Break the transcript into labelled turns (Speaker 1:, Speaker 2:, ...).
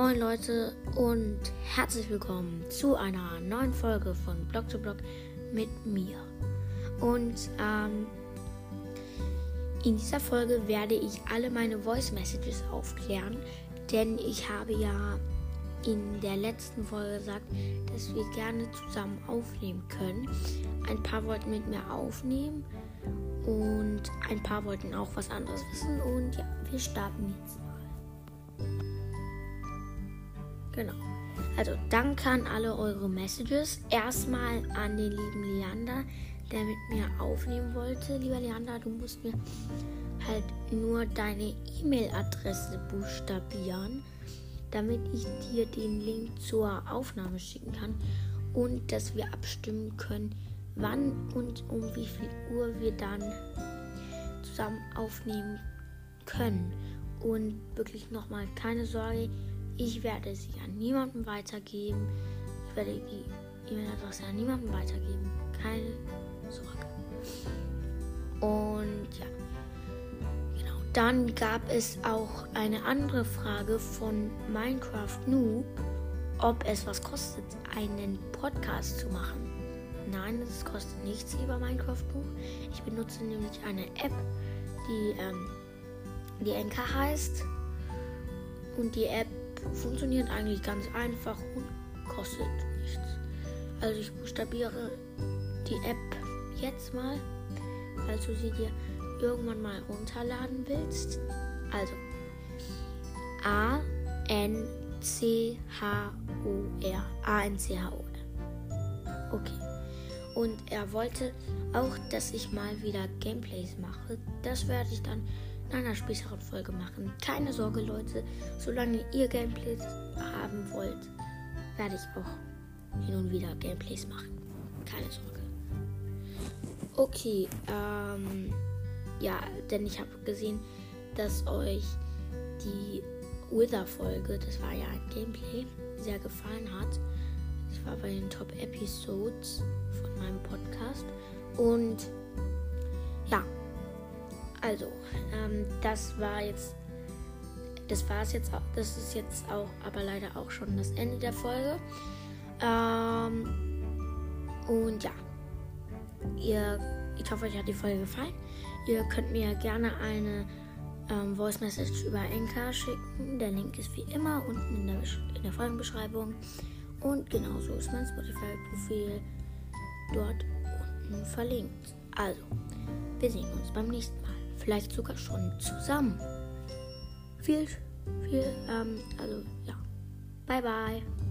Speaker 1: Moin Leute und herzlich willkommen zu einer neuen Folge von Blog to Blog mit mir. Und ähm, in dieser Folge werde ich alle meine Voice Messages aufklären, denn ich habe ja in der letzten Folge gesagt, dass wir gerne zusammen aufnehmen können. Ein paar wollten mit mir aufnehmen und ein paar wollten auch was anderes wissen. Und ja, wir starten jetzt Genau. Also danke an alle eure Messages. Erstmal an den lieben Leander, der mit mir aufnehmen wollte. Lieber Leander, du musst mir halt nur deine E-Mail-Adresse buchstabieren, damit ich dir den Link zur Aufnahme schicken kann und dass wir abstimmen können, wann und um wie viel Uhr wir dann zusammen aufnehmen können. Und wirklich nochmal keine Sorge, ich werde sie an niemanden weitergeben. Ich werde die E-Mail-Adresse an niemanden weitergeben. Keine Sorge. Und ja. Genau. Dann gab es auch eine andere Frage von Minecraft Noob, ob es was kostet, einen Podcast zu machen. Nein, es kostet nichts, lieber Minecraft Noob. Ich benutze nämlich eine App, die, ähm, die Enka heißt. Und die App funktioniert eigentlich ganz einfach und kostet nichts. Also ich buchstabiere die App jetzt mal, falls du sie dir irgendwann mal runterladen willst. Also A N C H O R A N C H O R. Okay. Und er wollte auch, dass ich mal wieder Gameplays mache. Das werde ich dann in einer späteren Folge machen. Keine Sorge, Leute. Solange ihr Gameplays haben wollt, werde ich auch hin und wieder Gameplays machen. Keine Sorge. Okay, ähm, ja, denn ich habe gesehen, dass euch die Wither-Folge, das war ja ein Gameplay, sehr gefallen hat. Ich war bei den Top Episodes von meinem Podcast. Und ja, also, ähm, das war jetzt. Das war es jetzt auch. Das ist jetzt auch, aber leider auch schon das Ende der Folge. Ähm, und ja. Ihr, ich hoffe, euch hat die Folge gefallen. Ihr könnt mir gerne eine ähm, Voice Message über Enka schicken. Der Link ist wie immer unten in der, in der Folgenbeschreibung. Und genauso ist mein Spotify-Profil dort unten verlinkt. Also, wir sehen uns beim nächsten Mal vielleicht sogar schon zusammen. Viel, viel, ähm, also ja. Bye, bye.